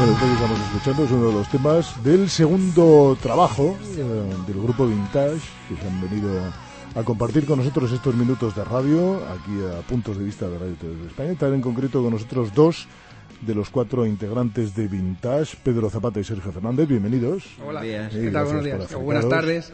Bueno, esto que estamos escuchando es uno de los temas del segundo trabajo eh, del grupo Vintage, que se han venido a compartir con nosotros estos minutos de radio, aquí a puntos de vista de Radio Televisión de España. Están en concreto con nosotros dos de los cuatro integrantes de Vintage, Pedro Zapata y Sergio Fernández. Bienvenidos. Hola, Eh, ¿qué tal? Buenos días. O buenas tardes.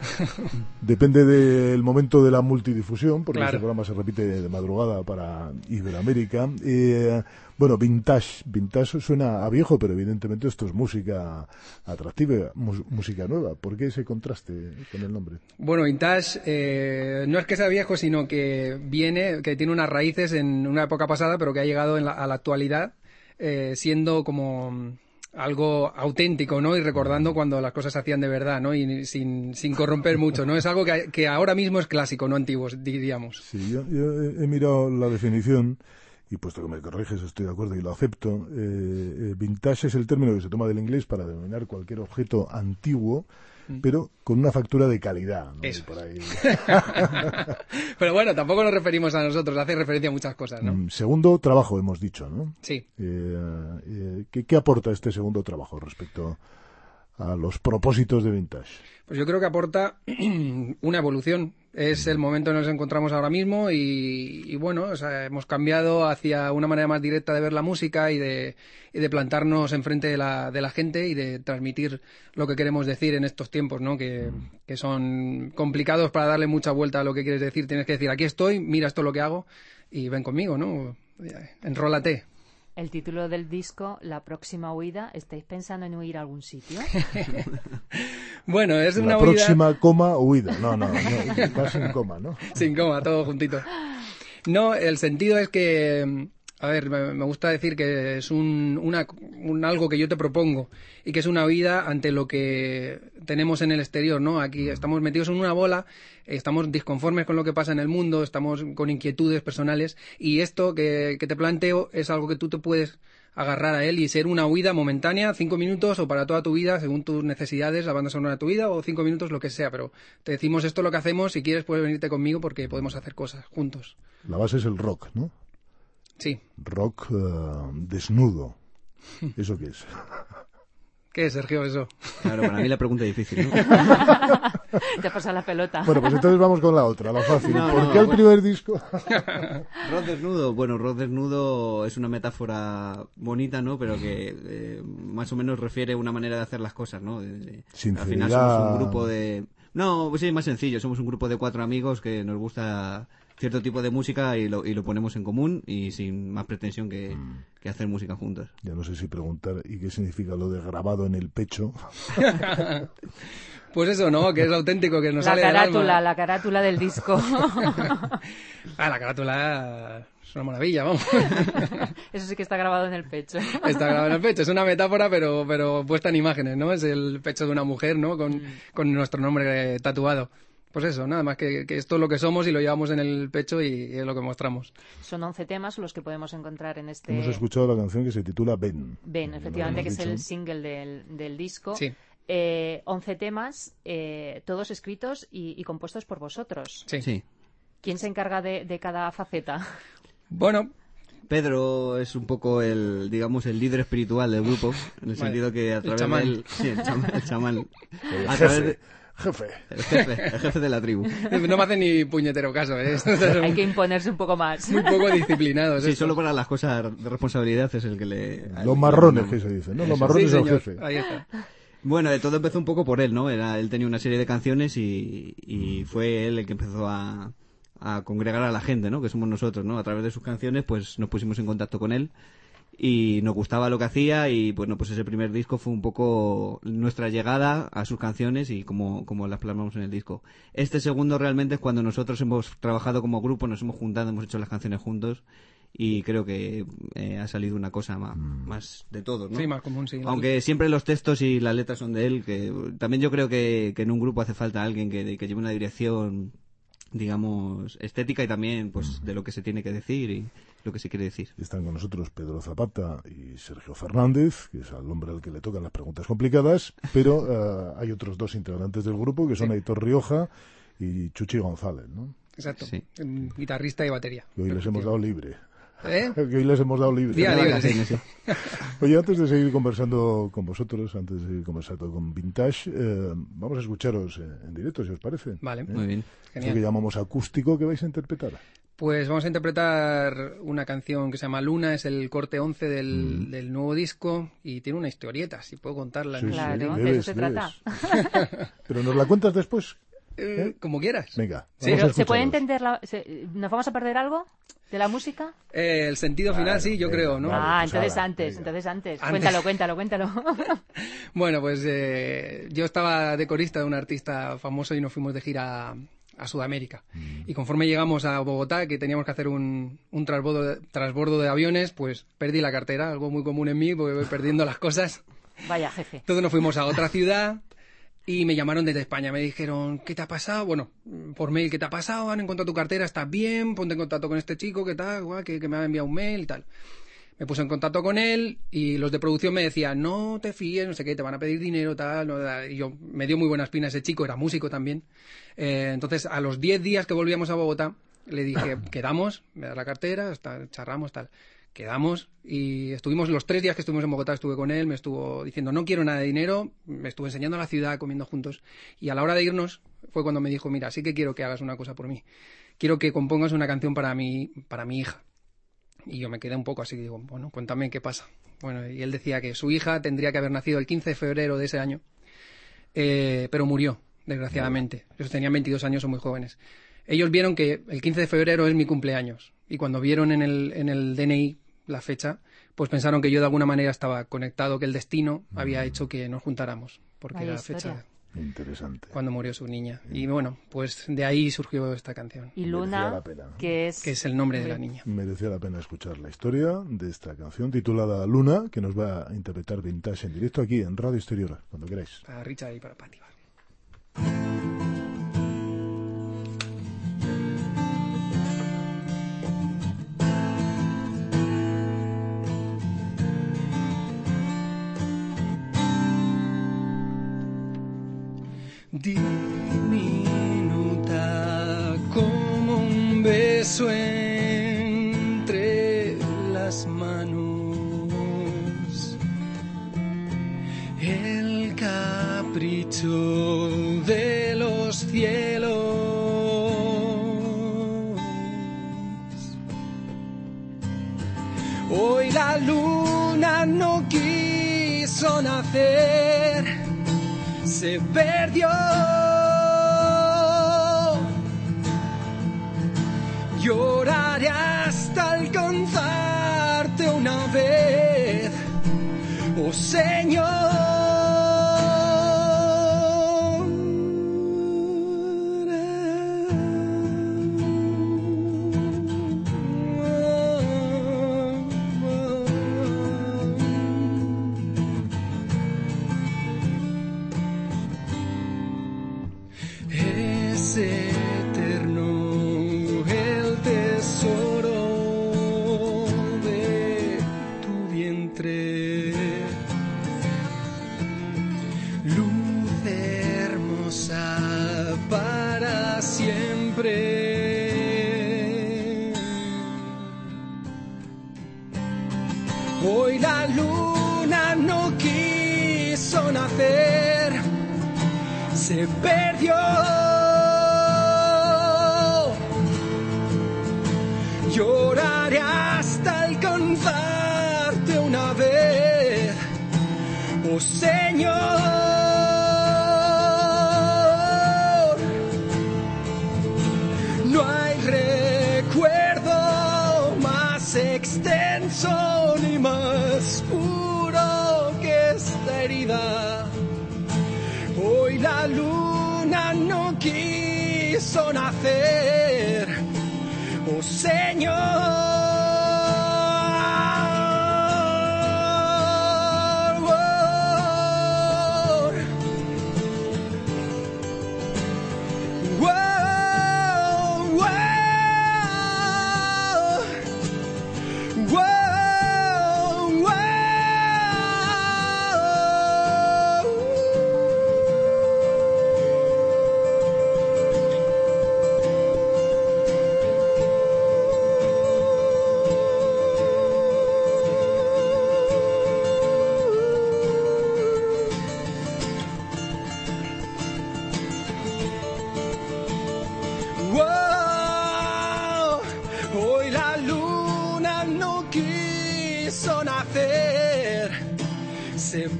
Depende del momento de la multidifusión, porque Claro. este programa se repite de madrugada para Iberoamérica. Eh, bueno, vintage. Vintage suena a viejo, pero evidentemente esto es música atractiva, música nueva. ¿Por qué ese contraste con el nombre? Bueno, Vintage eh, no es que sea viejo, sino que viene, que tiene unas raíces en una época pasada, pero que ha llegado en la- a la actualidad eh, siendo como algo auténtico, ¿no? Y recordando cuando las cosas se hacían de verdad, ¿no? Y sin, sin corromper mucho, ¿no? Es algo que, que ahora mismo es clásico, no antiguo, diríamos. Sí, yo, he mirado la definición y puesto que me corriges estoy de acuerdo y lo acepto. Eh, eh, vintage es el término que se toma del inglés para denominar cualquier objeto antiguo, pero con una factura de calidad. ¿no? Mm. Eso por ahí- Pero bueno, tampoco nos referimos a nosotros, hace referencia a muchas cosas, ¿no? Mm, Segundo trabajo, hemos dicho, ¿no? Sí. Eh, eh, ¿qué, qué aporta este segundo trabajo respecto a los propósitos de Vintage? Pues yo creo que aporta una evolución. Es el momento en el que nos encontramos ahora mismo y, y bueno, o sea, hemos cambiado hacia una manera más directa de ver la música y de, y de plantarnos enfrente de la, de la gente y de transmitir lo que queremos decir en estos tiempos, ¿no? Que, son complicados para darle mucha vuelta a lo que quieres decir. Tienes que decir, aquí estoy, mira esto lo que hago y ven conmigo, ¿no? Enrólate. El título del disco, La próxima huida, ¿estáis pensando en huir a algún sitio? Bueno, es La una huida próxima coma, huida. No, no, no, va sin coma, ¿no? Sin coma, todo juntito. No, el sentido es que, a ver, me gusta decir que es un, una- un algo que yo te propongo y que es una vida ante lo que tenemos en el exterior, ¿no? Aquí estamos metidos en una bola, estamos disconformes con lo que pasa en el mundo, estamos con inquietudes personales y esto que, que te planteo es algo que tú te puedes agarrar a él y ser una huida momentánea, cinco minutos o para toda tu vida, según tus necesidades, la banda sonora de tu vida, o cinco minutos, lo que sea, pero te decimos esto es lo que hacemos, si quieres puedes venirte conmigo porque podemos hacer cosas juntos. La base es el rock, ¿no? Sí, Rock eh, desnudo. ¿Eso qué es? ¿Qué, Sergio, eso? Claro, para mí la pregunta es difícil, ¿no? Te pasa la pelota. Bueno, pues entonces vamos con la otra, la fácil. No, ¿Por no, qué el bueno. primer disco? Rod desnudo, bueno, Rod desnudo es una metáfora bonita, ¿no? Pero que eh, más o menos refiere a una manera de hacer las cosas, ¿no? De- de- al final Sinceridad. somos un grupo de... No, pues sí, más sencillo, somos un grupo de cuatro amigos que nos gusta cierto tipo de música y lo, y lo ponemos en común y sin más pretensión que, Mm. que hacer música juntos. Ya no sé si preguntar, ¿y qué significa lo de grabado en el pecho? Pues eso, ¿no? Que es auténtico, que nos la sale del carátula, alma. la carátula del disco. Ah, la carátula es una maravilla, vamos. Eso sí que está grabado en el pecho. Está grabado en el pecho. Es una metáfora, pero, pero puesta en imágenes, ¿no? Es el pecho de una mujer, ¿no? Con, con nuestro nombre eh, tatuado. Pues eso, nada más que, que esto es lo que somos y lo llevamos en el pecho y, es lo que mostramos. Son 11 temas los que podemos encontrar en este... Hemos escuchado la canción que se titula Ben. Ben, efectivamente, que es el single del, del disco. Sí. Eh, 11 temas, eh, todos escritos y, y compuestos por vosotros. Sí. Sí. ¿Quién se encarga de, de cada faceta? Bueno, Pedro es un poco el, digamos, el líder espiritual del grupo, en el Vale. sentido que a El través chamán. del... Sí, el chamán. el chamán. El A través de- jefe. el jefe, el jefe de la tribu. no me hace ni puñetero caso, ¿eh? Hay que imponerse un poco más. Muy poco disciplinados. Sí, esto. solo para las cosas de responsabilidad es el que le... Los marrones que se dice, ¿no? Los marrones Sí, son jefe. Ahí está. Bueno, de todo empezó un poco por él, ¿no? Era, él tenía una serie de canciones y, y fue él el que empezó a, a congregar a la gente, ¿no? Que somos nosotros, ¿no? A través de sus canciones, pues nos pusimos en contacto con él y nos gustaba lo que hacía y bueno, pues ese primer disco fue un poco nuestra llegada a sus canciones y como, como las plasmamos en el disco. Este segundo realmente es cuando nosotros hemos trabajado como grupo, nos hemos juntado, hemos hecho las canciones juntos y creo que eh, ha salido una cosa más, más de todos, ¿no? Sí, más común, sí. Aunque siempre los textos y las letras son de él, que también yo creo que, que en un grupo hace falta alguien que, que lleve una dirección, digamos, estética y también pues de lo que se tiene que decir y lo que se quiere decir. Están con nosotros Pedro Zapata y Sergio Fernández, que es al hombre al que le tocan las preguntas complicadas, pero eh, hay otros dos integrantes del grupo, que son Aitor Rioja y Chuchi González, ¿no? Exacto. Sí. Guitarrista y batería. Que hoy les hemos dado libre. ¿Eh? Que hoy les hemos dado libre. Día De libre, sí. Oye, antes de seguir conversando con vosotros, antes de seguir conversando con Vintage, eh, vamos a escucharos eh, en directo, si os parece. Vale. ¿Eh? Muy bien. Eso que Genial. llamamos acústico que vais a interpretar. Pues vamos a interpretar una canción que se llama Luna, es el corte 11 del, del nuevo disco y tiene una historieta, si puedo contarla. Sí, ¿no? sí, Claro, de eso se trata. Pero nos la cuentas después. Eh, como quieras. Venga. Sí, vamos a Pero, ¿Se puede entender la- se- ¿Nos vamos a perder algo de la música? Eh, el sentido Claro, final, sí, yo venga, creo, ¿no? vale. ah, pues entonces antes, entonces antes. Antes. Cuéntalo, cuéntalo, cuéntalo. Bueno, pues eh, yo estaba de corista de un artista famoso y nos fuimos de gira a, a Sudamérica. Y conforme llegamos a Bogotá, que teníamos que hacer un, un transbordo, de, transbordo de aviones, pues perdí la cartera, algo muy común en mí, porque voy perdiendo las cosas. Vaya, jefe. Entonces nos fuimos a otra ciudad y me llamaron desde España. Me dijeron, ¿qué te ha pasado? Bueno, por mail, ¿qué te ha pasado? Han encontrado tu cartera, ¿estás bien? Ponte en contacto con este chico, ¿qué tal? Que, que me ha enviado un mail y tal. Me puse en contacto con él y los de producción me decían, no te fíes, no sé qué, te van a pedir dinero, tal. no, tal. y yo me dio muy buena espina ese chico, era músico también. Eh, entonces, a los 10 días que volvíamos a Bogotá, le dije, quedamos, me das la cartera, hasta charramos, tal. Quedamos y estuvimos los tres días que estuvimos en Bogotá, estuve con él, me estuvo diciendo no quiero nada de dinero, me estuvo enseñando la ciudad, comiendo juntos. Y a la hora de irnos fue cuando me dijo, mira, sí que quiero que hagas una cosa por mí. Quiero que compongas una canción para mi, para mi hija. Y yo me quedé un poco así, digo, bueno, cuéntame qué pasa. Bueno, y él decía que su hija tendría que haber nacido el 15 de febrero de ese año, eh, pero murió, desgraciadamente. Ellos tenían 22 años, son muy jóvenes. Ellos vieron que el 15 de febrero es mi cumpleaños. Y cuando vieron en el, en el DNI la fecha, pues pensaron que yo de alguna manera estaba conectado, que el destino había hecho que nos juntáramos, porque Vaya era la fecha Interesante. cuando murió su niña. Y bueno, pues de ahí surgió esta canción, Y Luna, la pena. que es... que es el nombre de la niña. Merecía la pena escuchar la historia de esta canción titulada Luna, que nos va a interpretar Vintage en directo aquí en Radio Exterior, cuando queráis. Para Richard y para Patti. Va. Oh siempre. Hoy la luna no quiso nacer, se perdió. Lloraré hasta alcanzarte una vez, oh Señor. Hoy la luna no quiso nacer, oh Señor.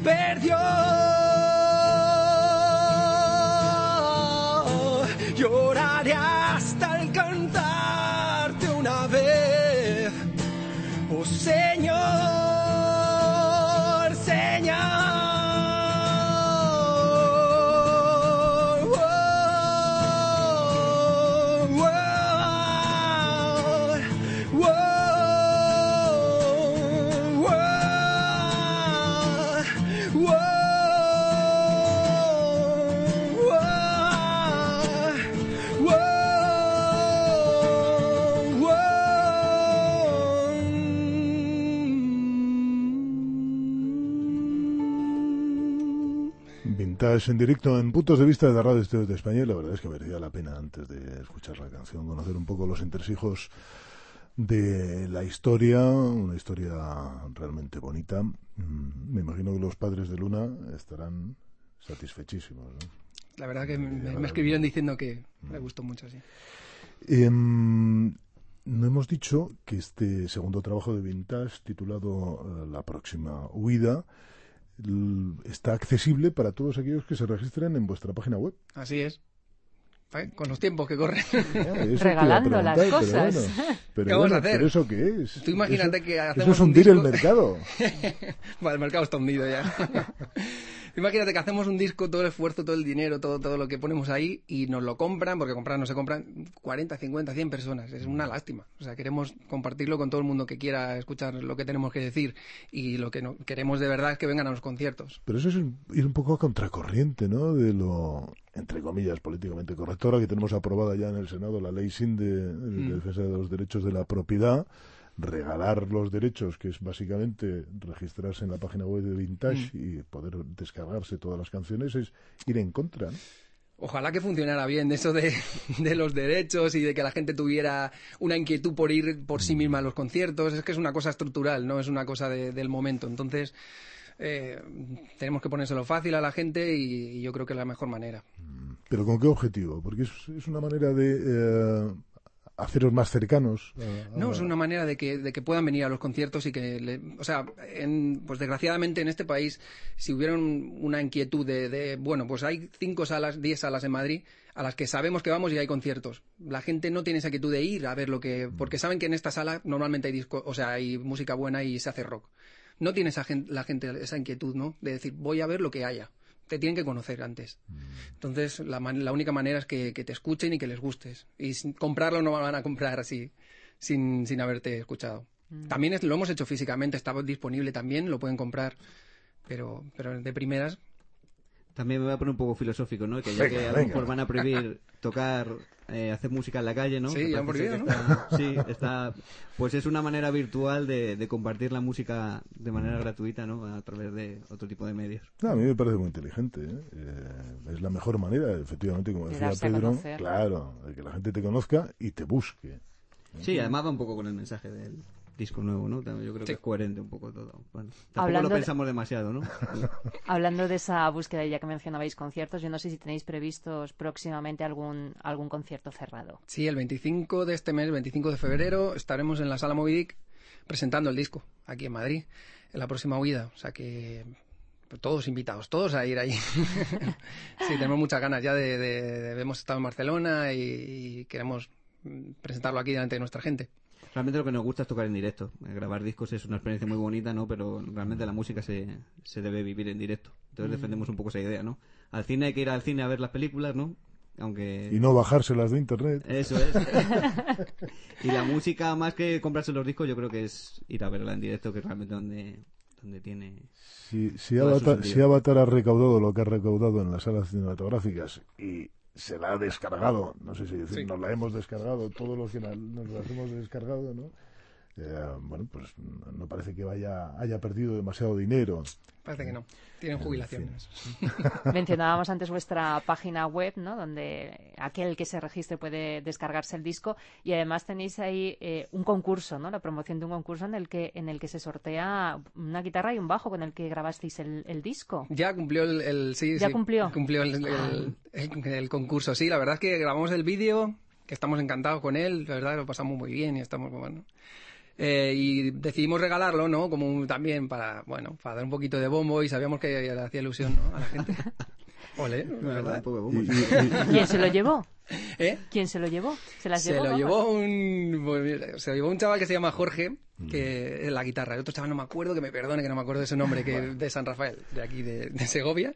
Perdió. En directo en puntos de vista de la radio Estudios de España y la verdad es que merecía la pena antes de escuchar la canción conocer un poco los entresijos de la historia, una historia realmente bonita. Mm, Me imagino que los padres de Luna estarán satisfechísimos. ¿no? La verdad que me, me escribieron diciendo que me gustó mucho, sí. Em, no hemos dicho que este segundo trabajo de Vintage, titulado eh, La próxima huida, está accesible para todos aquellos que se registren en vuestra página web. Así es. ¿Eh? Con los tiempos que corren. Ah, eso te iba a Regalando las cosas. Pero, bueno, pero, ¿Qué vamos a bueno, hacer? ¿pero eso qué es? Tú imagínate Eso- que Eso hacemos es un hundir el disco- mercado. Bueno, el mercado está hundido ya. Imagínate que hacemos un disco, todo el esfuerzo, todo el dinero, todo, todo lo que ponemos ahí y nos lo compran, porque comprar no se compran 40, 50, 100 personas. Es una lástima. O sea, queremos compartirlo con todo el mundo que quiera escuchar lo que tenemos que decir y lo que no, queremos de verdad es que vengan a los conciertos. Pero eso es ir un poco a contracorriente, ¿no? De lo, entre comillas, políticamente correcto. Ahora que tenemos aprobada ya en el Senado la ley SIN de, de Mm. defensa de los derechos de la propiedad, regalar los derechos, que es básicamente registrarse en la página web de Vintage Mm. y poder descargarse todas las canciones, es ir en contra. ¿no? Ojalá que funcionara bien eso de, de los derechos y de que la gente tuviera una inquietud por ir por sí misma a los conciertos. Es que es una cosa estructural, no es una cosa de- del momento. Entonces, eh, tenemos que ponérselo fácil a la gente y, y yo creo que es la mejor manera. ¿Pero con qué objetivo? Porque es, es una manera de eh, haceros más cercanos. a- a- No, es una manera de que, de que puedan venir a los conciertos y que, le- o sea, en- pues desgraciadamente en este país, si hubiera un- una inquietud de, de, bueno, pues hay cinco salas, diez salas en Madrid a las que sabemos que vamos y hay conciertos. La gente no tiene esa inquietud de ir a ver lo que, porque saben que en esta sala normalmente hay disco, o sea, hay música buena y se hace rock. No tiene esa gente, la gente esa inquietud, ¿no? De decir, voy a ver lo que haya. Te tienen que conocer antes. Entonces, la, man- la única manera es que, que te escuchen y que les gustes. Y sin comprarlo no van a comprar así, sin, sin haberte escuchado. También es- lo hemos hecho físicamente, está disponible también, lo pueden comprar. Pero, pero de primeras, También me voy a poner un poco filosófico, ¿no? Que ya que a lo mejor van a prohibir tocar, eh, hacer música en la calle, ¿no? Sí, ya han prohibido, que está- sí, está... Pues es una manera virtual de, de compartir la música de manera gratuita, ¿no? A través de otro tipo de medios. No, a mí me parece muy inteligente. ¿eh? Eh, es la mejor manera, efectivamente, como De decía Pedro. conocer. Claro, de que la gente te conozca y te busque. Sí, además va un poco con el mensaje del disco nuevo, ¿no? Yo creo Sí. que es coherente un poco todo. Bueno, tampoco Hablando lo de- pensamos demasiado, ¿no? Hablando de esa búsqueda, ya que mencionabais conciertos, yo no sé si tenéis previstos próximamente algún, algún concierto cerrado. sí, el 25 de este mes, 25 de febrero, estaremos en la sala Movidic presentando el disco aquí en Madrid, en la próxima huida. O sea que todos invitados, todos a ir ahí. sí, tenemos muchas ganas ya de, de- de- hemos estado en Barcelona y, y queremos presentarlo aquí delante de nuestra gente. Realmente lo que nos gusta es tocar en directo. Eh, Grabar discos es una experiencia muy bonita, ¿no? Pero realmente la música se, se debe vivir en directo. Entonces defendemos un poco esa idea, ¿no? Al cine hay que ir al cine a ver las películas, ¿no? Aunque... Y no bajárselas de internet. Eso es. y la música, más que comprarse los discos, yo creo que es ir a verla en directo, que es realmente donde, donde tiene... Si, si, Avatar, si Avatar ha recaudado lo que ha recaudado en las salas cinematográficas y se la ha descargado, no sé si decir, Sí. nos la hemos descargado, todos los que la- nos las hemos descargado, ¿no? Eh, bueno, pues no parece que vaya haya perdido demasiado dinero. Parece que no. Tienen jubilaciones. Mencionábamos antes vuestra página web, ¿no? Donde aquel que se registre puede descargarse el disco y además tenéis ahí eh, un concurso, ¿no? La promoción de un concurso en el que en el que se sortea una guitarra y un bajo con el que grabasteis el, el disco. Ya cumplió el, el- sí, ¿Ya sí, cumplió? cumplió el, el- el- el concurso. Sí, la verdad es que grabamos el vídeo, que estamos encantados con él, la verdad lo pasamos muy bien y estamos bueno. Eh, y decidimos regalarlo, ¿no? Como un- también para, bueno, para dar un poquito de bombo y sabíamos que le hacía ilusión, ¿no? A la gente. Ole, la verdad. ¿Quién se lo llevó? ¿Eh? ¿Quién se lo llevó? ¿Se las Se llevó? lo llevó un pues se lo llevó un chaval que se llama Jorge, que es la guitarra. El otro chaval no me acuerdo, que me perdone, que no me acuerdo de su nombre, que es de San Rafael, de aquí de, de Segovia.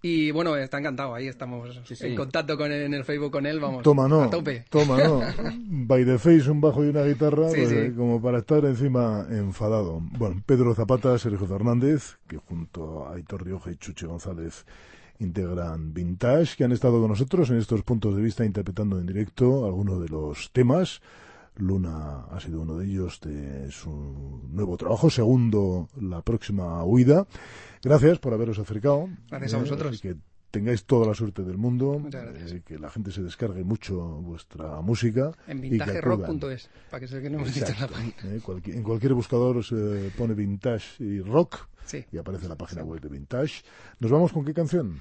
Y bueno, está encantado, ahí estamos Sí, sí. en contacto con él, en el Facebook con él, vamos. Toma, no. A tope. Toma, no. By the face, un bajo y una guitarra, Sí, pues, sí. eh, como para estar encima enfadado. Bueno, Pedro Zapata, Sergio Fernández, que junto a Aitor Rioja y Chuche González integran Vintage, que han estado con nosotros en estos puntos de vista interpretando en directo algunos de los temas. Luna ha sido uno de ellos de su nuevo trabajo, segundo la próxima huida. Gracias por haberos acercado. Gracias a vosotros. y que tengáis toda la suerte del mundo. Muchas gracias. eh, que la gente se descargue mucho vuestra música. En vintajerock.es, para que sé que no hemos dicho la página. Eh, cualqui- en cualquier buscador se pone Vintage y Rock Sí. y aparece la página web de Vintage. ¿Nos vamos con qué canción?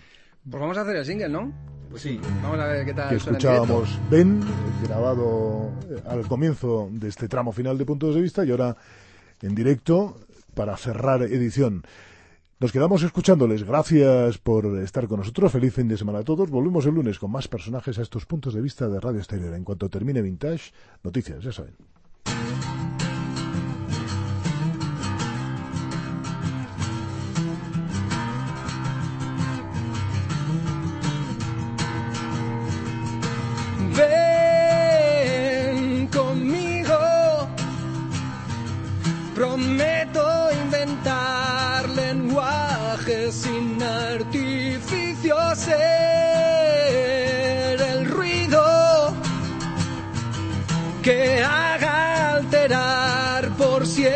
Pues vamos a hacer el single, ¿no? Pues sí. Vamos a ver qué tal que escuchábamos Ben, grabado eh, al comienzo de este tramo final de Puntos de Vista y ahora en directo para cerrar edición. Nos quedamos escuchándoles. Gracias por estar con nosotros. Feliz fin de semana a todos. Volvemos el lunes con más personajes a estos puntos de vista de Radio Exterior. En cuanto termine Vintage, noticias, ya saben.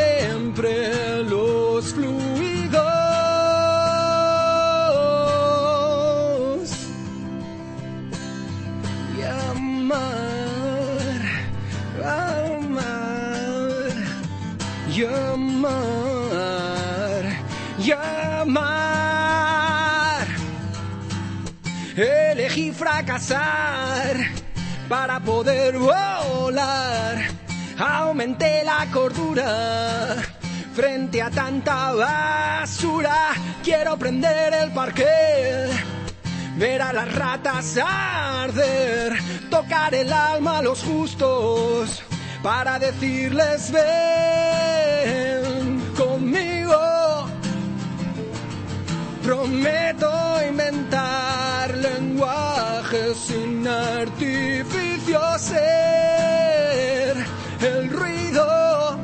Siempre los fluidos. y amar, amar, y amar, llamar. Elegí fracasar para poder volar. Aumenté la cordura frente a tanta basura. Quiero prender el parque, ver a las ratas arder, tocar el alma a los justos para decirles ven conmigo. Prometo inventar lenguaje sin artificio, ser el ruido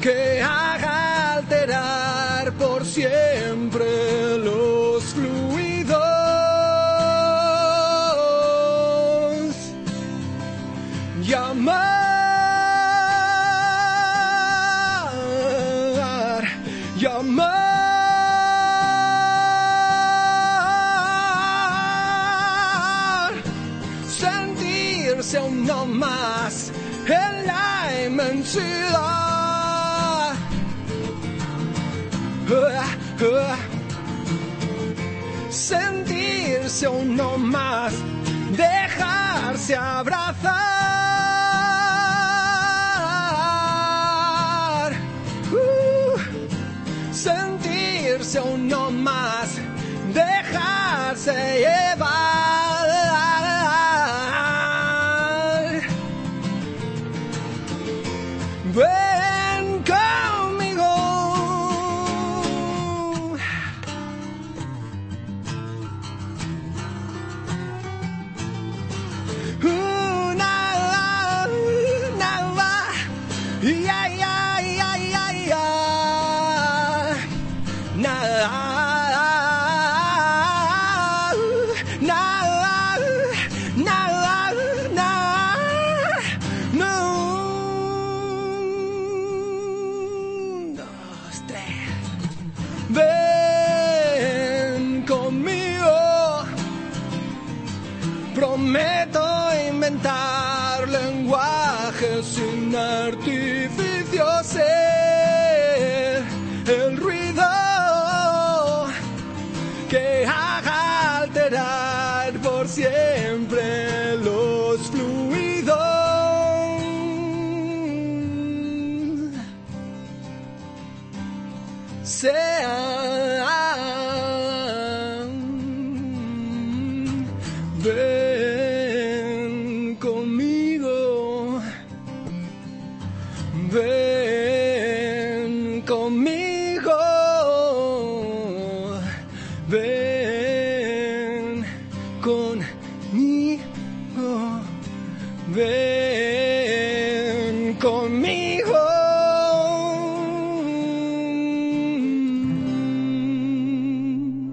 que haga alterar por siempre uno más en la inmensidad. Sentirse uno más, dejarse abrazar. Ya, por siempre los fluidos. Sean